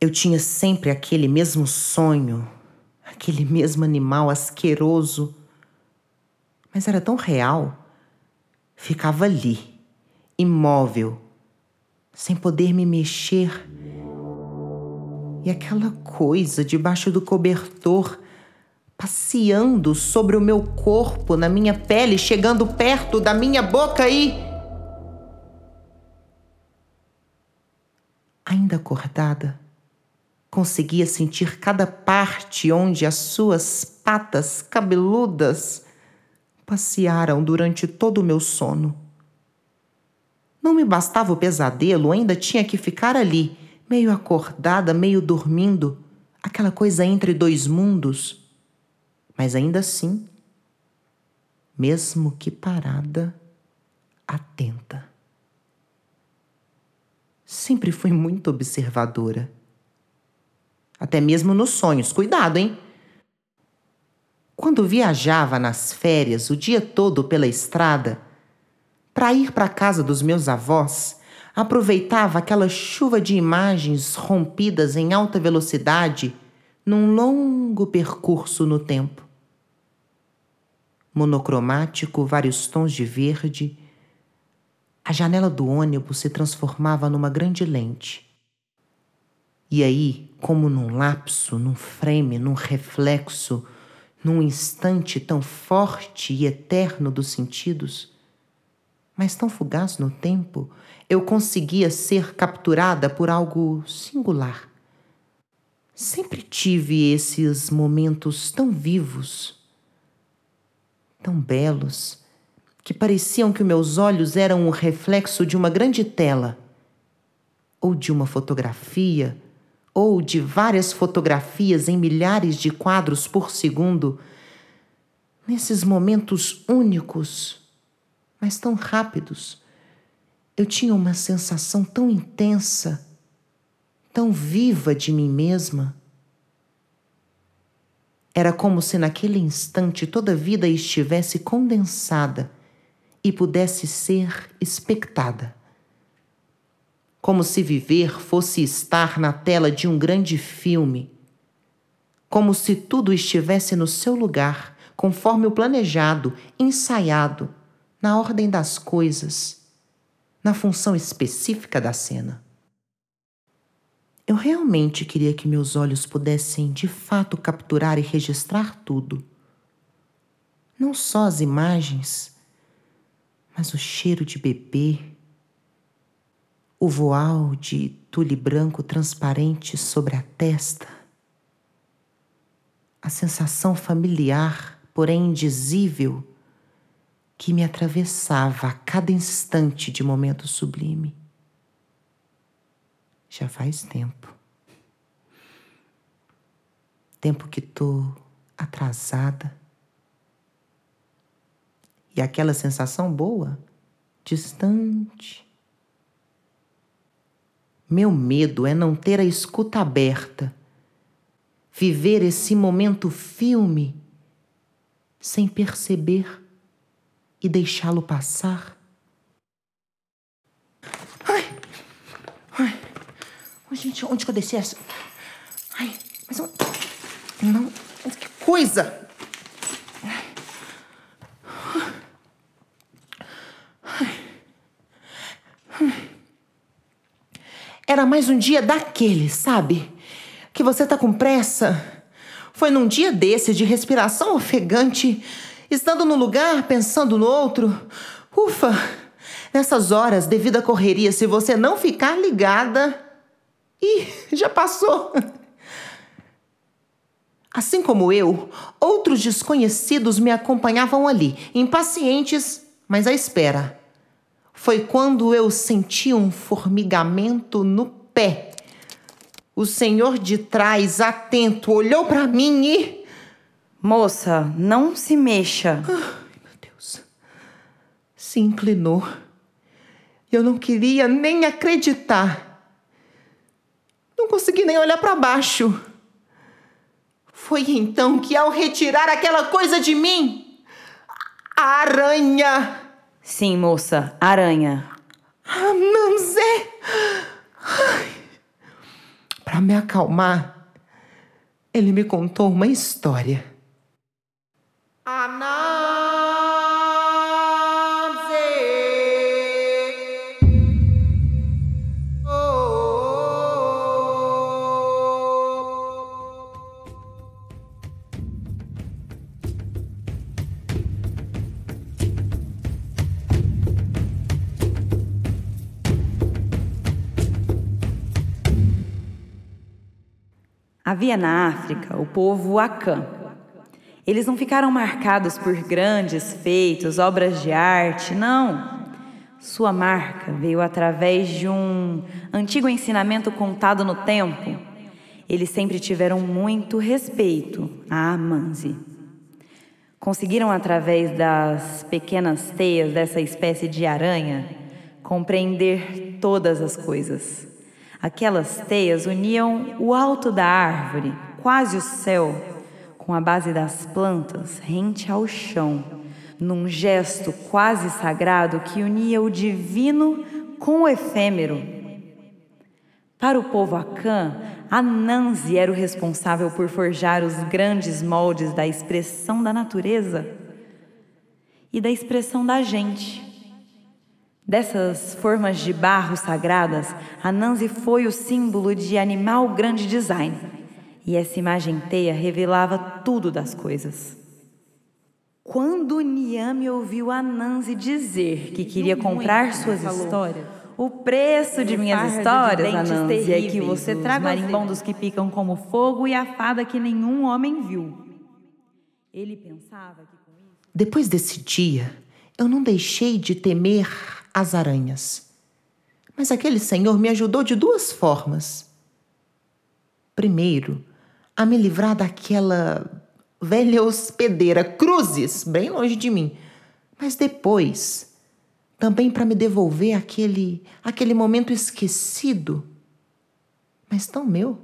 Eu tinha sempre aquele mesmo sonho, aquele mesmo animal asqueroso. Mas era tão real. Ficava ali, imóvel, sem poder me mexer. E aquela coisa debaixo do cobertor, passeando sobre o meu corpo, na minha pele, chegando perto da minha boca e. Ainda acordada, Conseguia sentir cada parte onde as suas patas cabeludas passearam durante todo o meu sono. Não me bastava o pesadelo, ainda tinha que ficar ali, meio acordada, meio dormindo, aquela coisa entre dois mundos. Mas ainda assim, mesmo que parada, atenta. Sempre fui muito observadora até mesmo nos sonhos. Cuidado, hein? Quando viajava nas férias o dia todo pela estrada, para ir para a casa dos meus avós, aproveitava aquela chuva de imagens rompidas em alta velocidade num longo percurso no tempo. Monocromático, vários tons de verde, a janela do ônibus se transformava numa grande lente. E aí, como num lapso, num frame, num reflexo, num instante tão forte e eterno dos sentidos, mas tão fugaz no tempo, eu conseguia ser capturada por algo singular. Sempre tive esses momentos tão vivos, tão belos, que pareciam que meus olhos eram o reflexo de uma grande tela, ou de uma fotografia ou de várias fotografias em milhares de quadros por segundo, nesses momentos únicos, mas tão rápidos, eu tinha uma sensação tão intensa, tão viva de mim mesma. Era como se naquele instante toda a vida estivesse condensada e pudesse ser expectada como se viver fosse estar na tela de um grande filme, como se tudo estivesse no seu lugar, conforme o planejado, ensaiado, na ordem das coisas, na função específica da cena. Eu realmente queria que meus olhos pudessem de fato capturar e registrar tudo. Não só as imagens, mas o cheiro de bebê, o voal de tule branco transparente sobre a testa, a sensação familiar, porém indizível, que me atravessava a cada instante de momento sublime. Já faz tempo. Tempo que tô atrasada. E aquela sensação boa, distante, meu medo é não ter a escuta aberta, viver esse momento filme sem perceber e deixá-lo passar. Ai, ai, oh, gente, onde que eu desci essa? Ai, mas eu, não, que coisa! Era mais um dia daquele, sabe? Que você tá com pressa. Foi num dia desse de respiração ofegante, estando no lugar, pensando no outro. Ufa! Nessas horas, devido à correria, se você não ficar ligada. Ih, já passou! Assim como eu, outros desconhecidos me acompanhavam ali, impacientes, mas à espera. Foi quando eu senti um formigamento no pé. O senhor de trás, atento, olhou para mim e. Moça, não se mexa. Ai, meu Deus. Se inclinou. Eu não queria nem acreditar. Não consegui nem olhar para baixo. Foi então que, ao retirar aquela coisa de mim, a aranha. Sim, moça, aranha. Ah, sei. Para me acalmar, ele me contou uma história. Havia na África o povo Akan. Eles não ficaram marcados por grandes feitos, obras de arte, não. Sua marca veio através de um antigo ensinamento contado no tempo. Eles sempre tiveram muito respeito a Amanzi. Conseguiram, através das pequenas teias dessa espécie de aranha, compreender todas as coisas. Aquelas teias uniam o alto da árvore, quase o céu, com a base das plantas rente ao chão, num gesto quase sagrado que unia o divino com o efêmero. Para o povo Akan, Anansi era o responsável por forjar os grandes moldes da expressão da natureza e da expressão da gente. Dessas formas de barro sagradas, Anansi foi o símbolo de animal grande design. E essa imagem teia revelava tudo das coisas. Quando Niame ouviu Anansi dizer que queria comprar suas histórias, o preço de minhas histórias, Anansi, é que você traga os marimbondos que picam como fogo e a fada que nenhum homem viu. Ele pensava que com isso... Depois desse dia, eu não deixei de temer as aranhas. Mas aquele senhor me ajudou de duas formas. Primeiro, a me livrar daquela velha hospedeira Cruzes, bem longe de mim. Mas depois, também para me devolver aquele aquele momento esquecido, mas tão meu.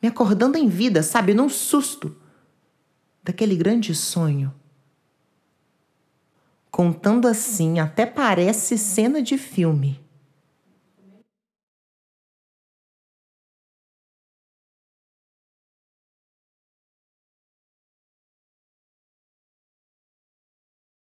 Me acordando em vida, sabe, num susto daquele grande sonho Contando assim, até parece cena de filme.